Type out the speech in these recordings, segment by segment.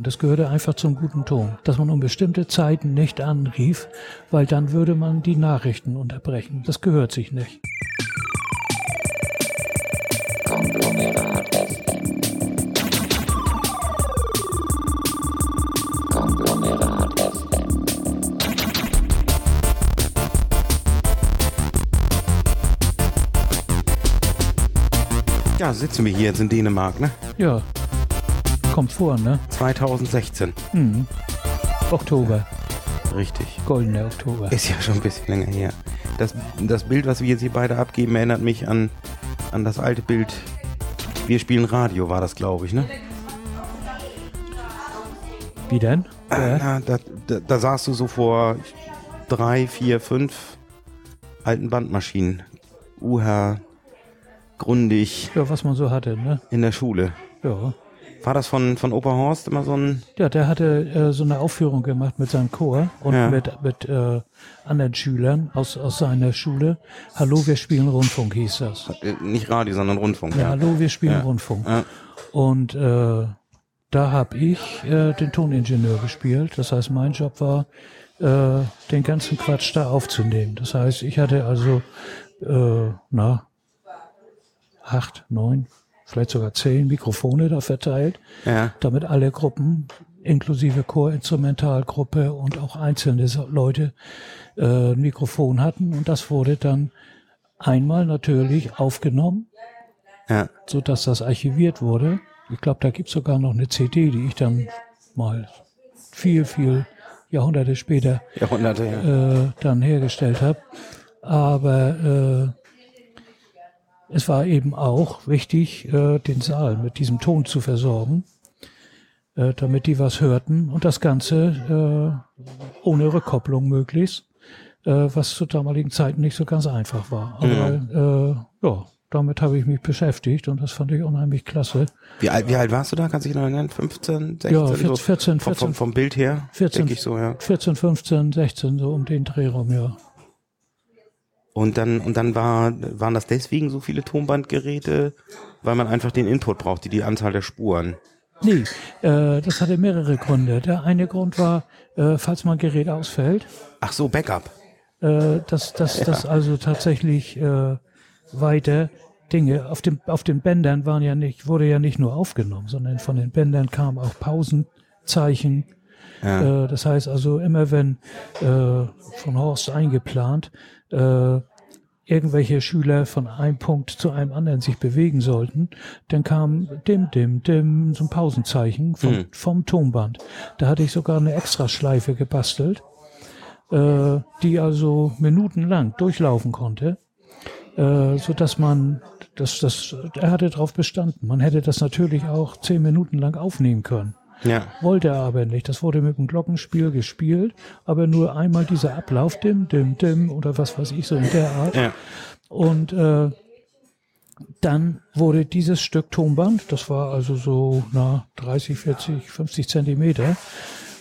Und das gehörte einfach zum guten Ton, dass man um bestimmte Zeiten nicht anrief, weil dann würde man die Nachrichten unterbrechen. Das gehört sich nicht. Konglomerat FM. Konglomerat FM. Ja, sitzen wir hier jetzt in Dänemark, ne? Ja, kommt vor, ne? 2016. Mhm. Oktober, Richtig. goldener Oktober. Ist ja schon ein bisschen länger her. Das, das Bild, was wir jetzt hier beide abgeben, erinnert mich an, an das alte Bild. Wir spielen Radio, war das, glaube ich, ne? Wie denn? Ja. Na, da, da, da saßt du so vor drei, vier, fünf alten Bandmaschinen. Uher, Grundig, ja, was man so hatte, ne? in der Schule. Ja. War das von, von Opa Horst immer so ein... Ja, der hatte äh, so eine Aufführung gemacht mit seinem Chor und Ja. mit, mit äh, anderen Schülern aus, aus seiner Schule. Hallo, wir spielen Rundfunk hieß das. äh, Nicht Radio, sondern Rundfunk. Ja, hallo, wir spielen Ja. Rundfunk. Ja. Und äh, da habe ich äh, den Toningenieur gespielt. Das heißt, mein Job war, äh, den ganzen Quatsch da aufzunehmen. Das heißt, ich hatte also, äh, na, acht, neun, vielleicht sogar zehn Mikrofone da verteilt, Ja. damit alle Gruppen, inklusive Chorinstrumentalgruppe und auch einzelne Leute, äh, ein Mikrofon hatten. Und das wurde dann einmal natürlich aufgenommen Ja. so dass das archiviert wurde. Ich glaube, da gibt's sogar noch eine CD, die ich dann mal viel, viel Jahrhunderte später Jahrhunderte, ja. äh, dann hergestellt habe. Aber äh, es war eben auch wichtig, äh, den Saal mit diesem Ton zu versorgen, äh, damit die was hörten und das Ganze äh, ohne Rückkopplung möglichst, was zu damaligen Zeiten nicht so ganz einfach war. Aber äh, ja, damit habe ich mich beschäftigt und das fand ich unheimlich klasse. Wie alt, wie alt warst du da? Kannst du dich noch erinnern? 15, 16? Ja, so? 14, 14, Vom, vom, Bild her? 14. Denke ich so, ja. 14, 15, 16, so um den Dreh rum, ja. Und dann, und dann war, waren das deswegen so viele Tonbandgeräte, weil man einfach den Input brauchte, die Anzahl der Spuren. Nee, äh, das hatte mehrere Gründe. Der eine Grund war, äh, falls mal ein Gerät ausfällt, Ach so, Backup. äh, dass, dass, dass also tatsächlich äh, weiter Dinge auf dem auf den Bändern waren ja nicht wurde ja nicht nur aufgenommen, sondern von den Bändern kamen auch Pausenzeichen. Ja. Äh, das heißt also immer wenn äh, von Horst eingeplant äh, irgendwelche Schüler von einem Punkt zu einem anderen sich bewegen sollten, dann kam dim, dim, dim, so ein Pausenzeichen vom, Hm. vom Tonband. Da hatte ich sogar eine Extraschleife gebastelt, äh, die also minutenlang durchlaufen konnte, äh, so dass man, das, das, er hatte darauf bestanden. Man hätte das natürlich auch zehn Minuten lang aufnehmen können. Ja. Wollte er aber nicht. Das wurde mit dem Glockenspiel gespielt, aber nur einmal dieser Ablauf, dim, dim, dim oder was weiß ich, so in der Art. Ja. Und äh, dann wurde dieses Stück Tonband, das war also so na 30, 40, 50 Zentimeter,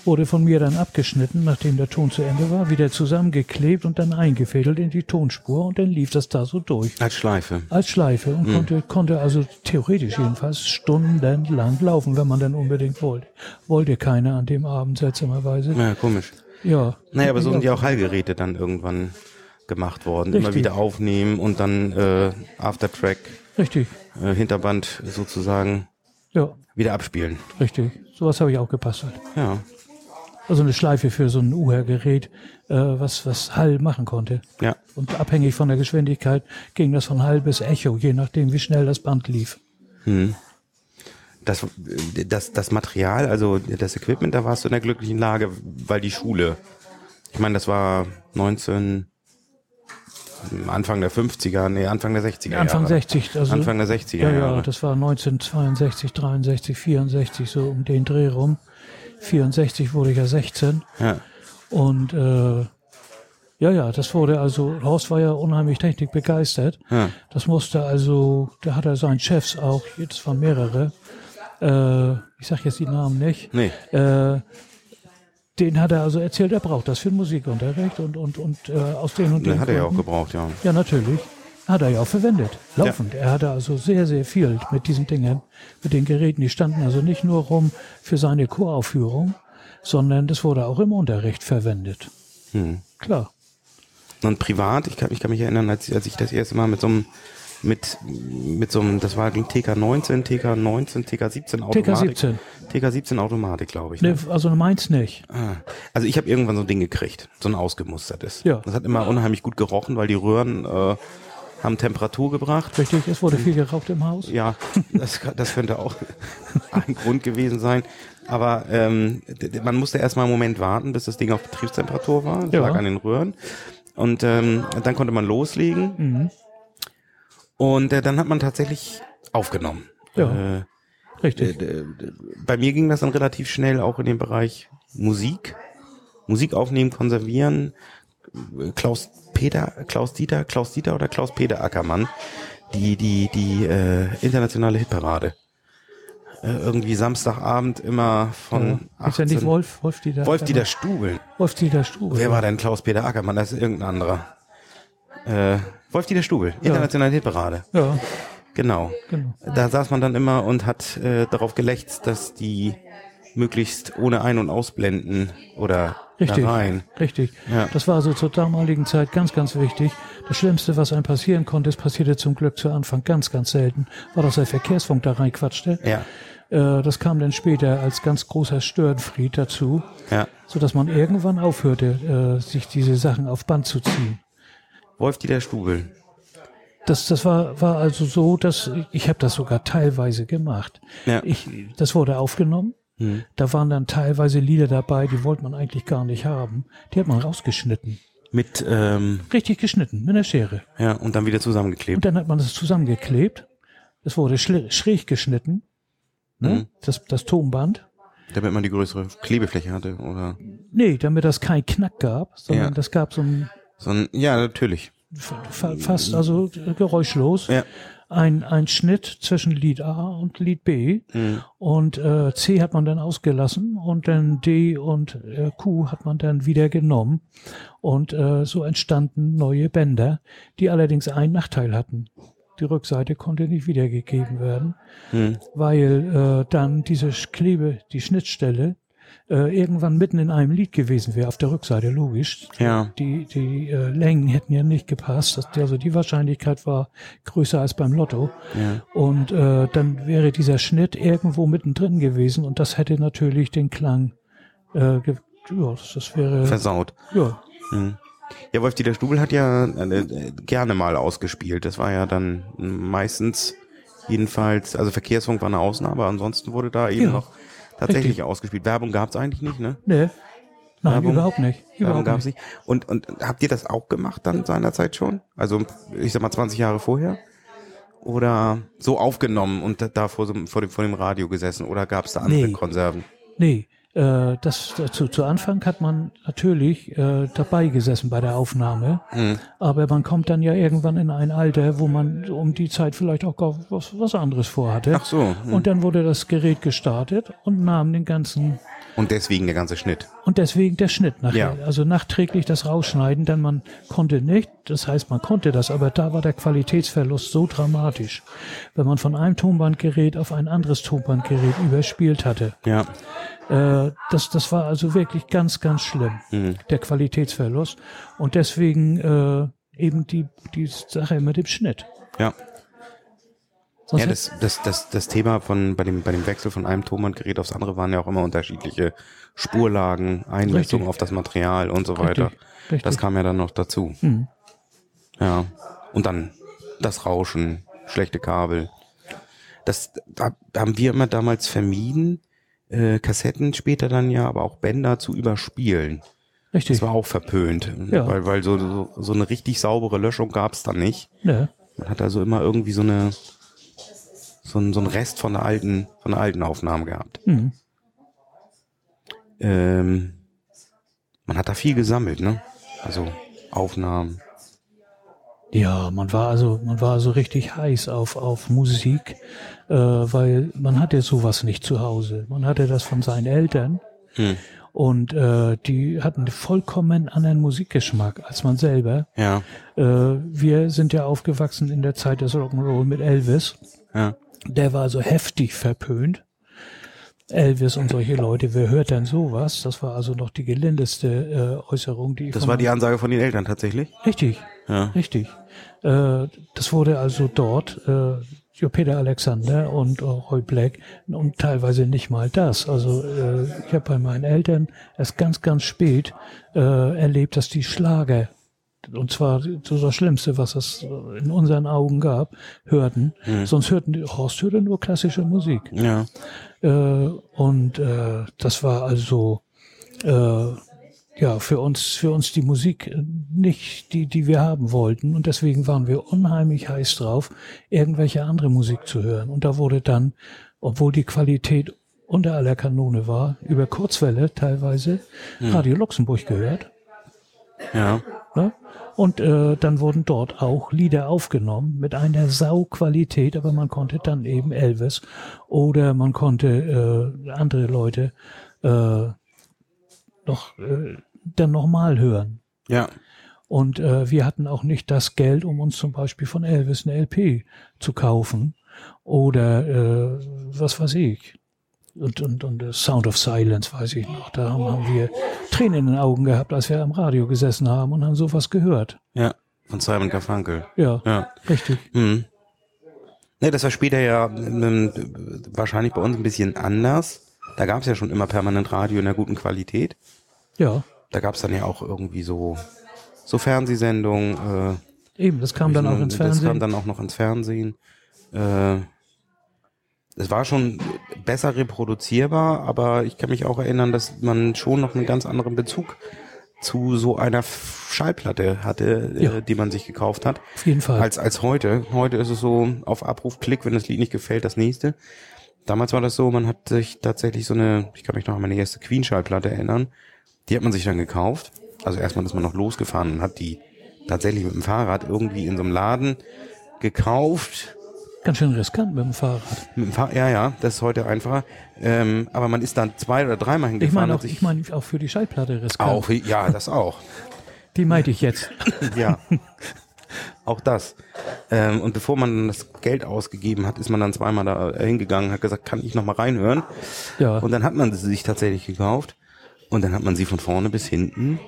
wurde von mir dann abgeschnitten, nachdem der Ton zu Ende war, wieder zusammengeklebt und dann eingefädelt in die Tonspur und dann lief das da so durch. Als Schleife. Als Schleife und konnte, konnte also theoretisch jedenfalls stundenlang laufen, wenn man dann unbedingt wollte. Wollte keiner an dem Abend seltsamerweise. Ja, komisch. Ja. Naja, aber so sind ja auch Hallgeräte dann irgendwann gemacht worden. Immer Richtig. wieder aufnehmen und dann äh, Aftertrack, Richtig. äh, Hinterband sozusagen Ja, wieder abspielen. richtig. Sowas habe ich auch gebastelt. Ja. Also eine Schleife für so ein UR-Gerät, äh, was, was Hall machen konnte. Ja. Und abhängig von der Geschwindigkeit ging das von Hall bis Echo, je nachdem, wie schnell das Band lief. Das, das, das Material, also das Equipment, da warst du in der glücklichen Lage, weil die Schule, ich meine, das war 19, Anfang der 50er, nee, Anfang der 60er Anfang Jahre. 60, also. Anfang der 60er Ja, ja, Jahre. das war 1962, 63, 64, so um den Dreh rum. 64 wurde ich ja 16. Ja. Und äh, ja, ja, das wurde also, Horst war ja unheimlich technikbegeistert. Ja. Das musste also, da hat er seinen Chefs auch, jetzt waren mehrere, äh, ich sag jetzt die Namen nicht, Nee. äh, den hat er also erzählt, er braucht das für den Musikunterricht und, und, und äh, aus den und den Den hat er ja auch Gründen. gebraucht, ja. Ja, natürlich. Hat er ja auch verwendet. Laufend. Er hatte also sehr, sehr viel mit diesen Dingen, mit den Geräten. Die standen also nicht nur rum für seine Choraufführung, sondern das wurde auch im Unterricht verwendet. Hm. Klar. Und privat, ich kann, ich kann mich erinnern, als, als ich das erste Mal mit so einem mit, mit so einem, das war TK19, TK19, TK17 Automatik. TK17. TK17 Automatik, glaube ich. Ne? Nee, also meins nicht. Ah. Also ich habe irgendwann so ein Ding gekriegt, so ein ausgemustertes. Ja. Das hat immer unheimlich gut gerochen, weil die Röhren äh, haben Temperatur gebracht. Richtig, es wurde viel geraucht im Haus. Ja, das, das könnte auch ein Grund gewesen sein. Aber ähm, man musste erstmal einen Moment warten, bis das Ding auf Betriebstemperatur war. Das Ja. lag an den Röhren. Und ähm, dann konnte man loslegen. Mhm. Und äh, dann hat man tatsächlich aufgenommen. Ja. Äh, Richtig. äh, bei mir ging das dann relativ schnell auch in den Bereich Musik. Musik aufnehmen, konservieren. Klaus Peter, Klaus Dieter, Klaus Dieter oder Klaus Peter Ackermann. Die, die, die äh, internationale Hitparade. Äh, irgendwie Samstagabend immer von ja. Ist ja nicht 18 Wolf, Wolf Dieter. Wolf Dieter Stubel. Wolf Dieter Stube. Wer war denn Klaus Peter Ackermann? Das ist irgendein anderer. Äh, Wolf Dieter Stubel, internationale Hitparade. Ja, Genau. genau. Da saß man dann immer und hat äh, darauf gelächzt, dass die möglichst ohne Ein- und Ausblenden oder Richtig. rein. Richtig. Ja. Das war also zur damaligen Zeit ganz, ganz wichtig. Das Schlimmste, was einem passieren konnte, es passierte zum Glück zu Anfang ganz, ganz selten, war, dass der Verkehrsfunk da reinquatschte. Ja, Äh, das kam dann später als ganz großer Störenfried dazu, ja. so dass man irgendwann aufhörte, äh, sich diese Sachen auf Band zu ziehen. Wolf Dieter Stubel. Das, das war, war also so, dass ich habe das sogar teilweise gemacht. Ja. Ich, das wurde aufgenommen. Hm. Da waren dann teilweise Lieder dabei, die wollte man eigentlich gar nicht haben. Die hat man rausgeschnitten. Mit, ähm, Richtig geschnitten, mit einer Schere. ja, und dann wieder zusammengeklebt. Und dann hat man das zusammengeklebt. Es wurde schräg geschnitten. Ne? Mhm. Das, das Tonband. Damit man die größere Klebefläche hatte, oder? Nee, damit das kein Knack gab, sondern Ja. das gab so ein So ein, ja, natürlich. Fa- fast also geräuschlos Ja. ein, ein Schnitt zwischen Lied A und Lied B. Mhm. Und äh, C hat man dann ausgelassen und dann D und äh, Q hat man dann wieder genommen. Und äh, so entstanden neue Bänder, die allerdings einen Nachteil hatten. Die Rückseite konnte nicht wiedergegeben werden, Hm. weil äh, dann diese Klebe, die Schnittstelle, äh, irgendwann mitten in einem Lied gewesen wäre, auf der Rückseite, logisch. Ja. Die, die äh, Längen hätten ja nicht gepasst. Das, also die Wahrscheinlichkeit war größer als beim Lotto. Ja. Und äh, dann wäre dieser Schnitt irgendwo mittendrin gewesen und das hätte natürlich den Klang, äh, ge ja, das, wäre, Versaut. ja, Hm. Ja, Wolf Dieter Stubel hat ja äh, äh, gerne mal ausgespielt. Das war ja dann meistens jedenfalls, also Verkehrsfunk war eine Ausnahme, ansonsten wurde da eben Ja, noch tatsächlich richtig. ausgespielt. Werbung gab's eigentlich nicht, ne? ne, nein, Werbung- überhaupt nicht, Werbung überhaupt gab's nicht. nicht. Und, und habt ihr das auch gemacht dann seinerzeit schon? Also ich sag mal 20 Jahre vorher? Oder so aufgenommen und da- da vor, so, vor, dem, vor dem Radio gesessen? Oder gab's da andere Nee. Konserven? Nee, äh, das, zu, zu Anfang hat man natürlich äh, dabei gesessen bei der Aufnahme, Hm. aber man kommt dann ja irgendwann in ein Alter, wo man um die Zeit vielleicht auch gar was, was anderes vorhatte. Ach so. Hm. Und dann wurde das Gerät gestartet und nahm den ganzen Und deswegen der ganze Schnitt. Und deswegen der Schnitt nachher. Ja. Also nachträglich das rausschneiden, denn man konnte nicht, das heißt man konnte das, aber da war der Qualitätsverlust so dramatisch, wenn man von einem Tonbandgerät auf ein anderes Tonbandgerät überspielt hatte. Ja. Äh, das, das war also wirklich ganz, ganz schlimm, Hm. der Qualitätsverlust. Und deswegen äh, eben die, die Sache mit dem Schnitt. Ja. Sonst Ja, das, das, das, das Thema von bei dem, bei dem Wechsel von einem Tonbandgerät aufs andere waren ja auch immer unterschiedliche Spurlagen, Einmessungen auf das Material und so weiter. Richtig, richtig. Das kam ja dann noch dazu. Hm. Ja. Und dann das Rauschen, schlechte Kabel. Das da haben wir immer damals vermieden, äh, Kassetten später dann ja, aber auch Bänder zu überspielen. Richtig. Das war auch verpönt, Ja. weil, weil so, so, so eine richtig saubere Löschung gab's dann nicht. Ne? Man hat also immer irgendwie so eine so ein, so ein Rest von der alten von der alten Aufnahme gehabt. Hm. Ähm, man hat da viel gesammelt, ne? Also Aufnahmen. Ja, man war also, man war also richtig heiß auf, auf Musik, äh, weil man hatte sowas nicht zu Hause. Man hatte das von seinen Eltern Hm. Und äh, die hatten vollkommen anderen Musikgeschmack als man selber. Ja. Äh, wir sind ja aufgewachsen in der Zeit des Rock'n'Roll mit Elvis. Ja. Der war so heftig verpönt. Elvis und solche Leute, wer hört denn sowas? Das war also noch die gelindeste äh, Äußerung, die ich Das war die Ansage von den Eltern tatsächlich. Richtig, Ja. richtig. Äh, das wurde also dort, äh, Peter Alexander und äh, Roy Black und teilweise nicht mal das. Also äh, ich habe bei meinen Eltern erst ganz, ganz spät äh, erlebt, dass die Schlager, und zwar so das Schlimmste, was es in unseren Augen gab, hörten. Sonst hörten die, Horst hörte nur klassische Musik. Ja. Äh, und äh, das war also äh, ja für uns für uns die Musik äh, nicht die die wir haben wollten und deswegen waren wir unheimlich heiß drauf irgendwelche andere Musik zu hören und da wurde dann obwohl die Qualität unter aller Kanone war über Kurzwelle teilweise Radio Luxemburg gehört Ja. Ne? Und äh, dann wurden dort auch Lieder aufgenommen mit einer Sauqualität, aber man konnte dann eben Elvis oder man konnte äh, andere Leute äh, noch äh, dann nochmal hören. Ja. Und äh, wir hatten auch nicht das Geld, um uns zum Beispiel von Elvis eine LP zu kaufen oder äh, was weiß ich. Und, und, und äh, Sound of Silence weiß ich noch. Da haben, haben wir Tränen in den Augen gehabt, als wir am Radio gesessen haben und haben sowas gehört. Ja. Von Simon Garfunkel. Ja, Ja. richtig. Mhm. Ne, das war später ja ähm, wahrscheinlich bei uns ein bisschen anders. Da gab es ja schon immer permanent Radio in einer guten Qualität. Ja, Da gab es dann ja auch irgendwie so, so Fernsehsendungen. Äh, eben. Das kam dann auch ins Das kam Fernsehen. dann auch noch ins Fernsehen. Äh, es war schon besser reproduzierbar, aber ich kann mich auch erinnern, dass man schon noch einen ganz anderen Bezug zu so einer Schallplatte hatte, Ja. äh, die man sich gekauft hat, Auf jeden Fall. als als heute. Heute ist es so auf Abruf, Klick, wenn das Lied nicht gefällt, das nächste. Damals war das so, man hat sich tatsächlich so eine, ich kann mich noch an meine erste Queen-Schallplatte erinnern, die hat man sich dann gekauft. Also erstmal ist man noch losgefahren und hat die tatsächlich mit dem Fahrrad irgendwie in so einem Laden gekauft. Ganz schön riskant mit dem Fahrrad. Mit dem Fahr ja, ja, das ist heute einfacher. Ähm, aber man ist dann zwei oder dreimal Ich hingefahren. meine hat auch, ich meine auch für die Schallplatte riskant. auch, ja, das auch. Die meinte ich jetzt. Ja. Auch das. Ähm, und bevor man dann das Geld ausgegeben hat, ist man dann zweimal da hingegangen, hat gesagt, kann ich noch mal reinhören? Ja. Und dann hat man sie sich tatsächlich gekauft und dann hat man sie von vorne bis hinten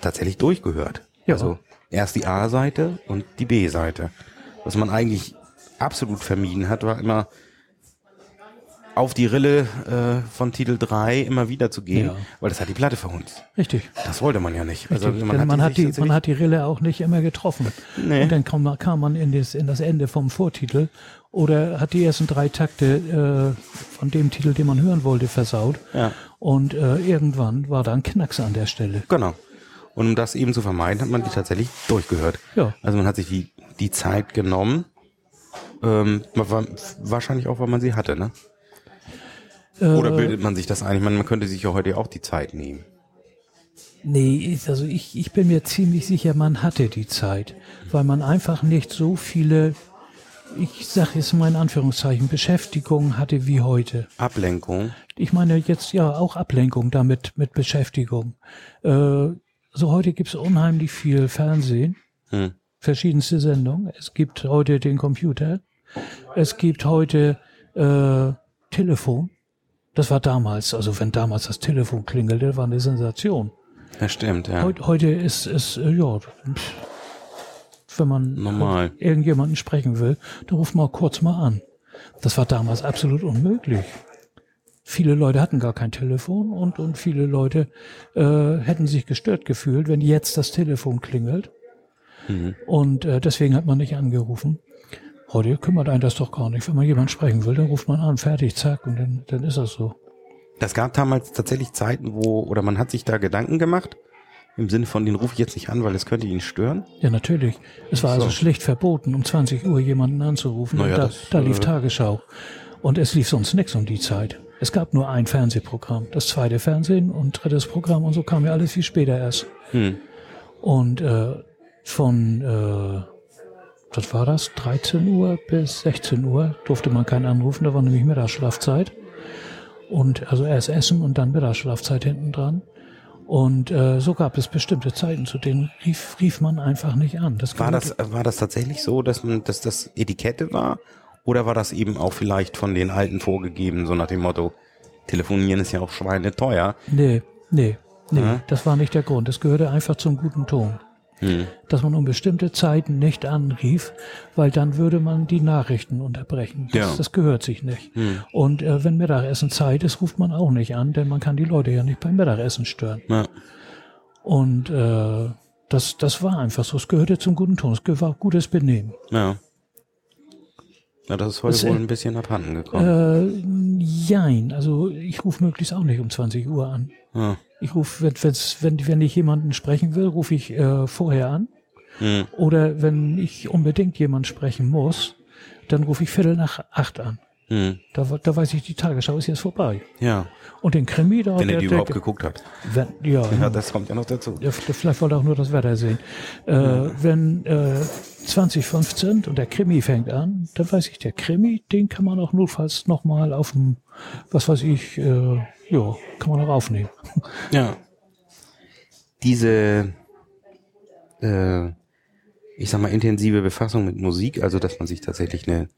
tatsächlich durchgehört. Ja. Also erst die A-Seite und die B-Seite. Was man eigentlich absolut vermieden hat, war immer auf die Rille äh, von Titel 3 immer wieder zu gehen, Ja. weil das hat die Platte verhunzt. Richtig. Das wollte man ja nicht. Also Richtig. Denn man, hat die, man hat die Rille auch nicht immer getroffen. Nee. Und dann kam, man- kam man in das, in das Ende vom Vortitel oder hat die ersten drei Takte äh, von dem Titel, den man hören wollte, versaut. Ja. Und äh, irgendwann war da ein Knacks an der Stelle. Genau. Und um das eben zu vermeiden, hat man die tatsächlich durchgehört. Ja. Also man hat sich die, die Zeit genommen. Ähm, man wahrscheinlich auch, weil man sie hatte, ne? Oder Äh, bildet man sich das ein? Ich meine, man könnte sich ja heute auch die Zeit nehmen. Nee, ich- also ich, ich bin mir ziemlich sicher, man hatte die Zeit, weil man einfach nicht so viele, ich sage jetzt mal in Anführungszeichen, Beschäftigungen hatte wie heute. Ablenkung. Ich meine jetzt ja auch Ablenkung damit mit Beschäftigung. Äh, so heute gibt es unheimlich viel Fernsehen, Hm. verschiedenste Sendungen. Es gibt heute den Computer. Es gibt heute äh, Telefon. Das war damals, also wenn damals das Telefon klingelte, war eine Sensation. Das stimmt, ja. Heute, heute ist es, äh, ja, wenn man Normal. irgendjemanden sprechen will, dann ruft man kurz mal an. Das war damals absolut unmöglich. Viele Leute hatten gar kein Telefon und, und viele Leute äh, hätten sich gestört gefühlt, wenn jetzt das Telefon klingelt. Und äh, deswegen hat man nicht angerufen. Heute kümmert einen das doch gar nicht. Wenn man jemanden sprechen will, dann ruft man an, fertig, zack, und dann, dann ist das so. Das gab damals tatsächlich Zeiten, wo, oder man hat sich da Gedanken gemacht, im Sinne von, den rufe ich jetzt nicht an, weil es könnte ihn stören. Ja, natürlich. Es war also So. schlicht verboten, um 20 Uhr jemanden anzurufen. Naja, und da, das, da lief äh, Tagesschau. Und es lief sonst nichts um die Zeit. Es gab nur ein Fernsehprogramm. Das zweite Fernsehen und drittes Programm und so kam ja alles viel später erst. Hm. Und äh, von, äh, was war das, 13 Uhr bis 16 Uhr durfte man keinen anrufen, da war nämlich Mittagsschlafzeit. Und also erst Essen und dann Mittagsschlafzeit hinten dran. Und äh, so gab es bestimmte Zeiten, zu denen rief, rief man einfach nicht an. Das war, das, war das tatsächlich so, dass, man, dass das Etikette war? Oder war das eben auch vielleicht von den Alten vorgegeben, so nach dem Motto, telefonieren ist ja auch schweineteuer? Nee, nee, nee, ja? das war nicht der Grund. Das gehörte einfach zum guten Ton. Dass man um bestimmte Zeiten nicht anrief, weil dann würde man die Nachrichten unterbrechen. Das, ja. das gehört sich nicht. Hm. Und äh, wenn Mittagessen Zeit ist, ruft man auch nicht an, denn man kann die Leute ja nicht beim Mittagessen stören. Ja. Und äh, das, das war einfach so. Es gehörte zum guten Ton. Es war gutes Benehmen. Ja. Ja, das ist heute das, wohl ein bisschen abhanden gekommen. Äh, jein, also ich rufe möglichst auch nicht um 20 Uhr an. Ja. Ich rufe, wenn, wenn, wenn ich jemanden sprechen will, rufe ich äh, vorher an. Mhm. Oder wenn ich unbedingt jemanden sprechen muss, dann rufe ich Viertel nach acht an. Mhm. Da, da weiß ich, die Tagesschau ist jetzt vorbei. Ja. Und den Krimi da. Wenn er die der, überhaupt geguckt hat. Wenn, ja, ja, das kommt ja noch dazu. Ja, vielleicht wollte er auch nur das Wetter sehen. Äh, mhm. Wenn äh, 2015 und der Krimi fängt an, dann weiß ich, der Krimi, den kann man auch notfalls nochmal auf dem, was weiß ich, äh, ja, kann man auch aufnehmen. Ja. Diese, äh, ich sag mal, intensive Befassung mit Musik, also dass man sich tatsächlich eine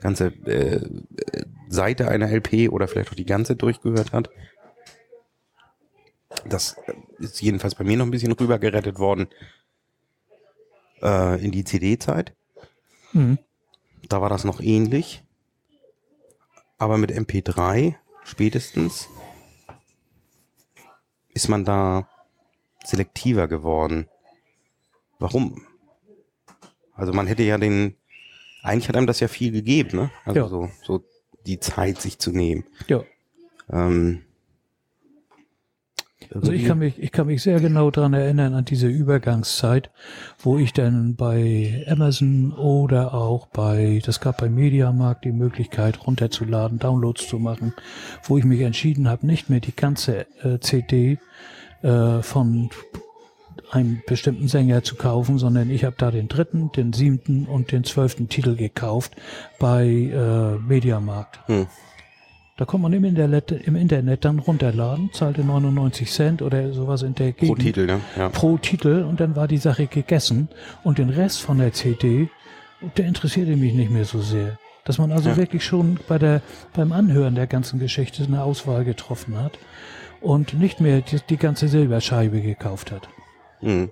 ganze äh, Seite einer LP oder vielleicht auch die ganze durchgehört hat. Das ist jedenfalls bei mir noch ein bisschen rübergerettet worden äh, in die CD-Zeit. Mhm. Da war das noch ähnlich. Aber mit MP3 spätestens ist man da selektiver geworden. Warum? Also man hätte ja den, eigentlich hat einem das ja viel gegeben, ne? Also ja. so, so die Zeit sich zu nehmen. Ja. Ähm, also ich kann mich, ich kann mich sehr genau dran erinnern an diese Übergangszeit, wo ich dann bei Amazon oder auch bei, das gab bei Mediamarkt die Möglichkeit runterzuladen, Downloads zu machen, wo ich mich entschieden habe, nicht mehr die ganze äh, CD äh, von einen bestimmten Sänger zu kaufen, sondern ich habe da den dritten, den siebten und den zwölften Titel gekauft bei äh, Mediamarkt. Hm. Da kann man im Internet, im Internet dann runterladen, zahlte 99 Cent oder sowas in der Gegend. Pro Titel, ne? Ja. Pro Titel und dann war die Sache gegessen. Und den Rest von der CD, der interessierte mich nicht mehr so sehr. Dass man also ja. wirklich schon bei der, beim Anhören der ganzen Geschichte eine Auswahl getroffen hat und nicht mehr die, die ganze Silberscheibe gekauft hat. Mhm.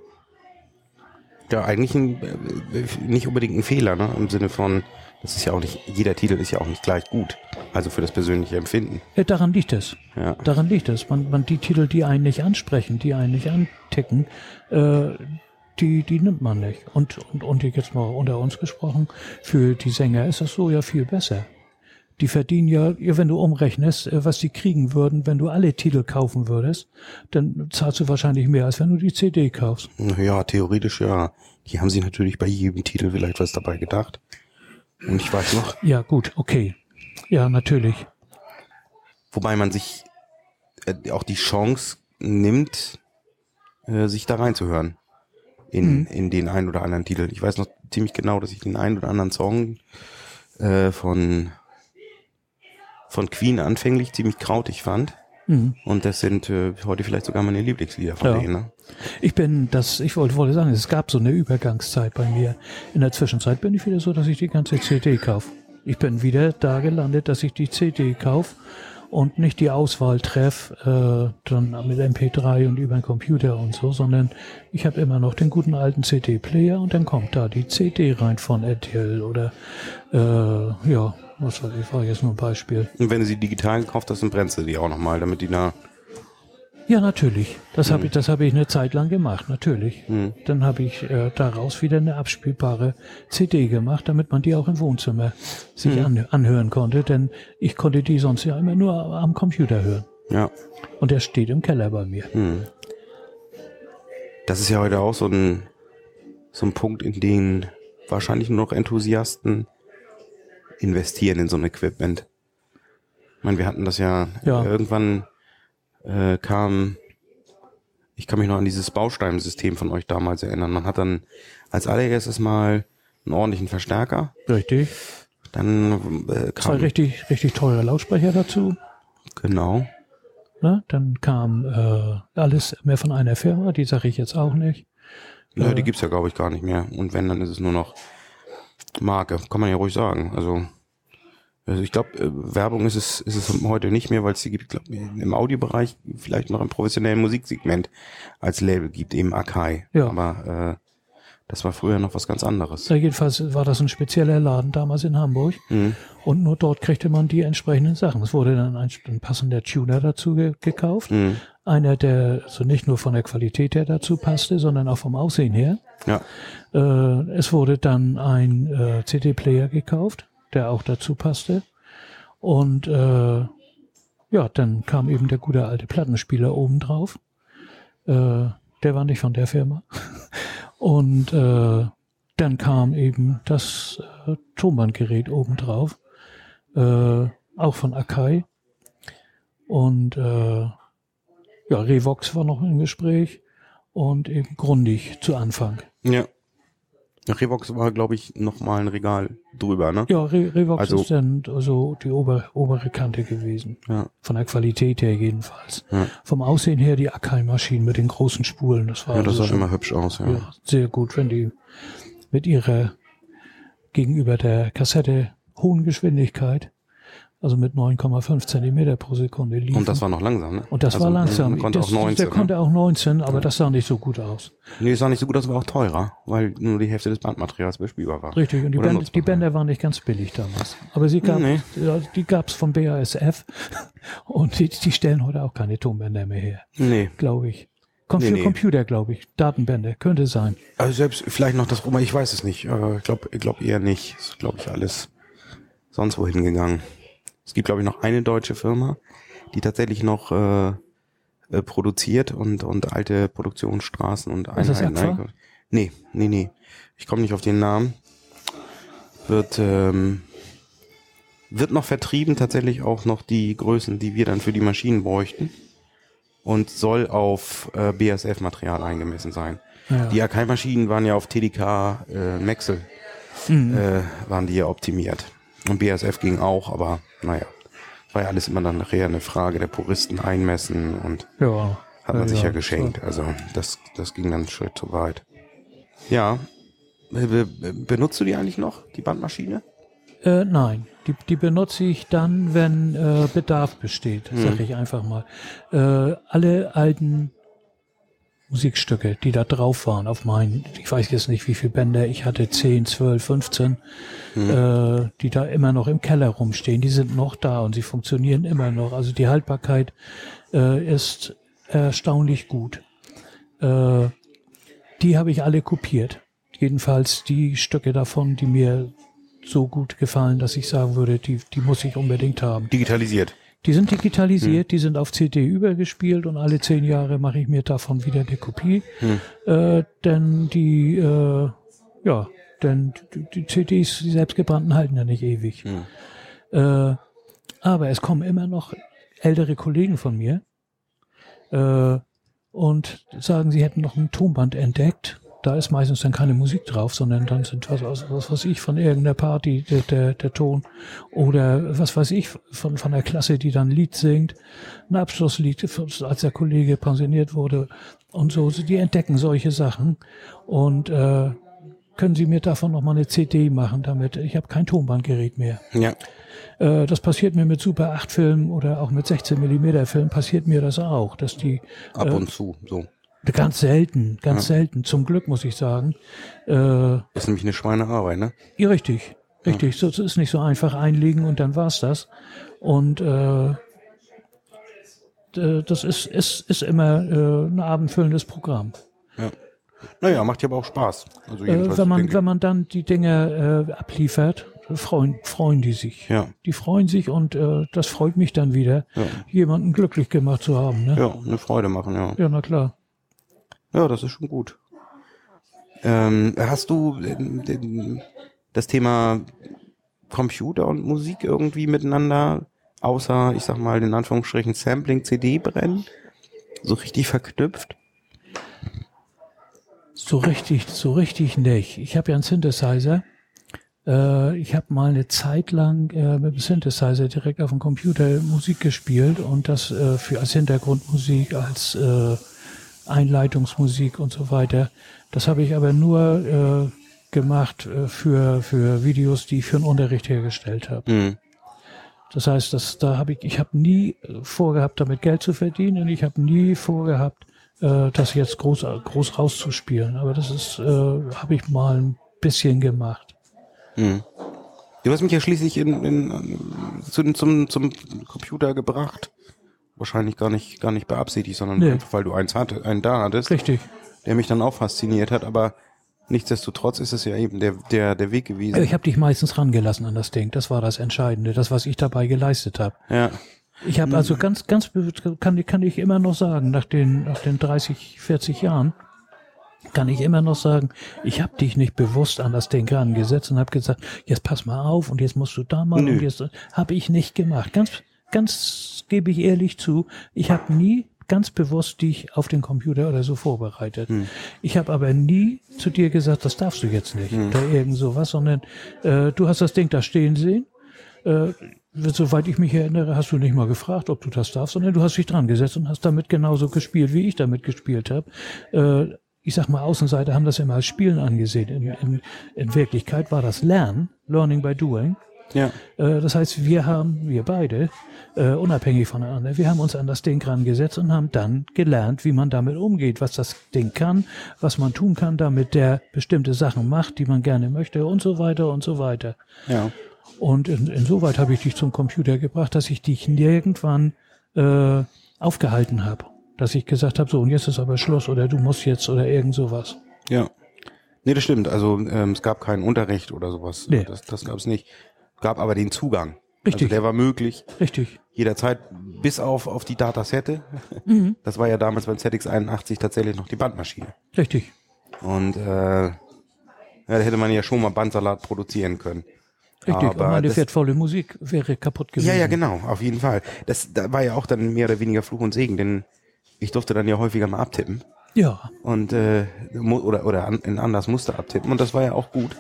Ja, eigentlich ein, äh, nicht unbedingt ein Fehler, ne? Im Sinne von, das ist ja auch nicht, jeder Titel ist ja auch nicht gleich gut. Also für das persönliche Empfinden. Ja, daran liegt es. Ja. Daran liegt es. Man, man, die Titel, die einen nicht ansprechen, die einen nicht anticken, äh, die, die nimmt man nicht. Und, und, und jetzt mal unter uns gesprochen, für die Sänger ist das so ja viel besser. Die verdienen ja, wenn du umrechnest, äh, was die kriegen würden, wenn du alle Titel kaufen würdest, dann zahlst du wahrscheinlich mehr, als wenn du die CD kaufst. Ja, theoretisch ja. Die haben sich natürlich bei jedem Titel vielleicht was dabei gedacht. Und ich weiß noch. Ja, gut, okay. Ja, natürlich. Wobei man sich äh, auch die Chance nimmt, äh, sich da reinzuhören. In, mhm. in den einen oder anderen Titel. Ich weiß noch ziemlich genau, dass ich den einen oder anderen Song äh, von, von Queen anfänglich ziemlich krautig fand. Mhm. Und das sind äh, heute vielleicht sogar meine Lieblingslieder von ja. denen. Ne? Ich bin, das, ich wollte, wollte sagen, es gab so eine Übergangszeit bei mir. In der Zwischenzeit bin ich wieder so, dass ich die ganze CD kaufe. Ich bin wieder da gelandet, dass ich die CD kaufe und nicht die Auswahl treffe, äh, dann mit MP3 und über den Computer und so, sondern ich habe immer noch den guten alten CD-Player und dann kommt da die CD rein von RTL oder äh, ja, was weiß ich, war jetzt nur ein Beispiel. Und wenn du sie digital gekauft hast, dann brennst du die auch nochmal, damit die da. Ja, natürlich. Das mhm. habe ich, das habe ich eine Zeit lang gemacht, natürlich. Mhm. Dann habe ich äh, daraus wieder eine abspielbare CD gemacht, damit man die auch im Wohnzimmer sich mhm. an, anhören konnte, denn ich konnte die sonst ja immer nur am Computer hören. Ja. Und der steht im Keller bei mir. Mhm. Das ist ja heute auch so ein, so ein Punkt, in den wahrscheinlich nur noch Enthusiasten investieren in so ein Equipment. Ich meine, wir hatten das ja, ja. irgendwann äh, kam, ich kann mich noch an dieses Bausteinsystem von euch damals erinnern. Man hat dann als allererstes mal einen ordentlichen Verstärker. Richtig. Dann äh, kam zwei richtig, richtig teure Lautsprecher dazu. Genau. Ne? Dann kam äh, alles mehr von einer Firma, die sage ich jetzt auch nicht. Ja, Äh. die gibt's ja, glaube ich, gar nicht mehr. Und wenn, dann ist es nur noch Marke. Kann man ja ruhig sagen. Also, also ich glaube, äh, Werbung ist es, ist es heute nicht mehr, weil es die gibt, glaub, im Audiobereich vielleicht noch im professionellen Musiksegment als Label gibt, eben Akai. Ja. Aber äh, das war früher noch was ganz anderes. Ja, jedenfalls war das ein spezieller Laden damals in Hamburg. Mhm. Und nur dort kriegte man die entsprechenden Sachen. Es wurde dann ein, ein passender Tuner dazu ge gekauft. Mhm. Einer, der also nicht nur von der Qualität her dazu passte, sondern auch vom Aussehen her. Ja. Äh, es wurde dann ein äh, CD-Player gekauft, der auch dazu passte. Und äh, ja, dann kam eben der gute alte Plattenspieler obendrauf. Äh, der war nicht von der Firma. Und äh, dann kam eben das äh, Tonbandgerät obendrauf, äh, auch von Akai. Und äh, ja, Revox war noch im Gespräch und eben Grundig zu Anfang. Ja. Revox war, glaube ich, noch mal ein Regal drüber, ne? Ja, Re Revox Also- ist dann also die ober obere Kante gewesen. Ja. Von der Qualität her jedenfalls. Ja. Vom Aussehen her die Akai-Maschinen mit den großen Spulen. Das war Ja, das also sah schon, immer hübsch aus, ja. ja, sehr gut, wenn die mit ihrer gegenüber der Kassette hohen Geschwindigkeit, also mit 9,5 Zentimeter pro Sekunde liefen. Und das war noch langsam, ne? Und das Also, war langsam. Man konnte das, auch 19. der konnte ne? auch 19, aber das sah nicht so gut aus. Nee, es sah nicht so gut aus, war auch teurer, weil nur die Hälfte des Bandmaterials bespielbar war. Richtig, und die, nutzbar. die Bänder waren nicht ganz billig damals. Aber sie gab, Nee. ja, die gab's von BASF und die, die stellen heute auch keine Tonbänder mehr her, Nee. glaube ich. Kommt Nee, für nee. Computer, glaube ich. Datenbänder, könnte sein. Also selbst vielleicht noch das Roma, ich weiß es nicht. Äh, Ich glaube ich glaub eher nicht. Ist, glaube ich, alles sonst wohin gegangen. Es gibt, glaube ich, noch eine deutsche Firma, die tatsächlich noch äh, äh, produziert und, und alte Produktionsstraßen und Ist das Einheiten. Einkauft. Nee, nee, nee. Ich komme nicht auf den Namen. Wird, ähm, wird noch vertrieben, tatsächlich auch noch die Größen, die wir dann für die Maschinen bräuchten. Und soll auf äh, BSF-Material eingemessen sein. Ja. Die Akai-Maschinen waren ja auf TDK äh, Maxel, Mhm. äh, waren die ja optimiert. Und BSF ging auch, aber naja, war ja alles immer dann nachher eine Frage der Puristen einmessen und ja. hat man ja, sich ja geschenkt. Also das, das ging dann einen Schritt zu weit. Ja. Be be benutzt du die eigentlich noch, die Bandmaschine? Äh, nein, die, die benutze ich dann, wenn äh, Bedarf besteht, Hm. sage ich einfach mal. Äh, alle alten Musikstücke, die da drauf waren auf meinen, ich weiß jetzt nicht, wie viele Bänder, ich hatte 10, 12, 15, Hm. äh, die da immer noch im Keller rumstehen, die sind noch da und sie funktionieren immer noch. Also die Haltbarkeit äh, ist erstaunlich gut. Äh, die habe ich alle kopiert. Jedenfalls die Stücke davon, die mir so gut gefallen, dass ich sagen würde, die, die muss ich unbedingt haben. Digitalisiert. Die sind digitalisiert, die sind auf CD übergespielt und alle zehn Jahre mache ich mir davon wieder eine Kopie. Äh, denn die, äh, ja, denn die, CDs, die selbstgebrannten halten ja nicht ewig. Äh, aber es kommen immer noch ältere Kollegen von mir äh, und sagen, sie hätten noch ein Tonband entdeckt. Da ist meistens dann keine Musik drauf, sondern dann sind was, was, was weiß ich, von irgendeiner Party der, der, der Ton oder was weiß ich, von, von der Klasse, die dann ein Lied singt, ein Abschlusslied, als der Kollege pensioniert wurde und so. Die entdecken solche Sachen und äh, können Sie mir davon noch mal eine CD machen, damit ich habe kein Tonbandgerät mehr. Ja. Äh, das passiert mir mit Super 8 Filmen oder auch mit 16 Millimeter Filmen passiert mir das auch, dass die Ab und zu. So. Ganz selten, ganz selten, zum Glück muss ich sagen. Äh, Ist nämlich eine Schweinearbeit, ne? ja, richtig, richtig. So, es ist nicht so einfach einlegen und dann war's das. Und äh, das ist, ist, ist immer äh, ein abendfüllendes Programm. Ja. Naja, macht ja aber auch Spaß. Also Äh, wenn man wenn man dann die Dinge äh, abliefert, freuen freuen die sich. Ja. Die freuen sich und äh, das freut mich dann wieder, jemanden glücklich gemacht zu haben. Ne? Ja, eine Freude machen, ja. Ja, na klar. Ja, das ist schon gut. Ähm, hast du ähm, den, das Thema Computer und Musik irgendwie miteinander, außer, ich sag mal, in Anführungsstrichen Sampling, CD brennen, so richtig verknüpft? So richtig, so richtig nicht. Ich habe ja einen Synthesizer, Äh, ich habe mal eine Zeit lang äh, mit dem Synthesizer direkt auf dem Computer Musik gespielt und das äh, für als Hintergrundmusik, als äh, Einleitungsmusik und so weiter. Das habe ich aber nur äh, gemacht äh, für, für Videos, die ich für den Unterricht hergestellt habe. Mhm. Das heißt, dass da habe ich, ich habe nie äh, vorgehabt, damit Geld zu verdienen und ich habe nie vorgehabt, äh, das jetzt groß, groß rauszuspielen. Aber das ist, äh, habe ich mal ein bisschen gemacht. Mhm. Du hast mich ja schließlich in, in, zu, zum, zum Computer gebracht. Wahrscheinlich gar nicht, gar nicht beabsichtigt, sondern Nee. einfach, weil du eins hatte, einen da hattest, Richtig. der mich dann auch fasziniert hat. Aber nichtsdestotrotz ist es ja eben der, der, der Weg gewesen. Ich habe dich meistens rangelassen an das Ding. Das war das Entscheidende, das, was ich dabei geleistet habe. ja. Ich habe also ganz, ganz, kann, kann ich immer noch sagen, nach den, nach den 30, 40 Jahren, kann ich immer noch sagen, ich habe dich nicht bewusst an das Ding rangesetzt und habe gesagt, jetzt pass mal auf und jetzt musst du da mal Nö. und jetzt habe ich nicht gemacht. Ganz, ganz gebe ich ehrlich zu, ich habe nie ganz bewusst dich auf den Computer oder so vorbereitet. Ich habe aber nie zu dir gesagt, das darfst du jetzt nicht oder irgend sowas, sondern äh, du hast das Ding da stehen sehen äh, soweit ich mich erinnere, hast du nicht mal gefragt, ob du das darfst, sondern du hast dich dran gesetzt und hast damit genauso gespielt, wie ich damit gespielt habe. Äh, ich sag mal, Außenseiter haben das immer als Spielen angesehen. In, in, in Wirklichkeit war das Lernen, Learning by Doing. Ja. Äh, das heißt, wir haben, wir beide, äh, unabhängig voneinander, wir haben uns an das Ding rangesetzt und haben dann gelernt, wie man damit umgeht, was das Ding kann, was man tun kann, damit der bestimmte Sachen macht, die man gerne möchte und so weiter und so weiter. Ja. Und in, insoweit habe ich dich zum Computer gebracht, dass ich dich nirgendwann äh, aufgehalten habe. Dass ich gesagt habe, so und jetzt ist aber Schluss oder du musst jetzt oder irgend sowas. Ja. Nee, das stimmt. Also ähm, es gab keinen Unterricht oder sowas. Nee. Das, das gab es nicht. Gab aber den Zugang. Richtig. Also der war möglich. Richtig. Jederzeit bis auf, auf die Datasette. Mhm. Das war ja damals beim ZX81 tatsächlich noch die Bandmaschine. Richtig. Und äh, ja, da hätte man ja schon mal Bandsalat produzieren können. Richtig. Aber meine das- wertvolle Musik wäre kaputt gewesen. Ja, ja, genau, auf jeden Fall. Das da war ja auch dann mehr oder weniger Fluch und Segen, denn ich durfte dann ja häufiger mal abtippen Ja. und äh, oder oder an, in anders Muster abtippen und das war ja auch gut,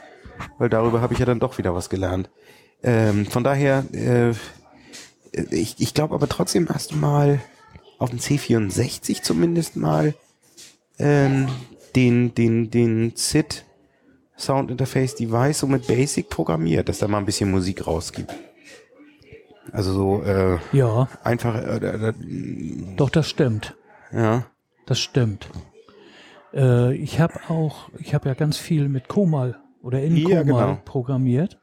weil darüber habe ich ja dann doch wieder was gelernt. Ähm, von daher, äh, ich, ich glaube aber trotzdem hast du mal auf dem C64 zumindest mal ähm, den den den SID Sound Interface Device so mit Basic programmiert, dass da mal ein bisschen Musik rausgibt. Also so äh, Ja. einfach äh, äh, Doch, das stimmt. ja Das stimmt. Äh, ich habe auch, ich habe ja ganz viel mit Komal oder in Ja, Komal genau. programmiert.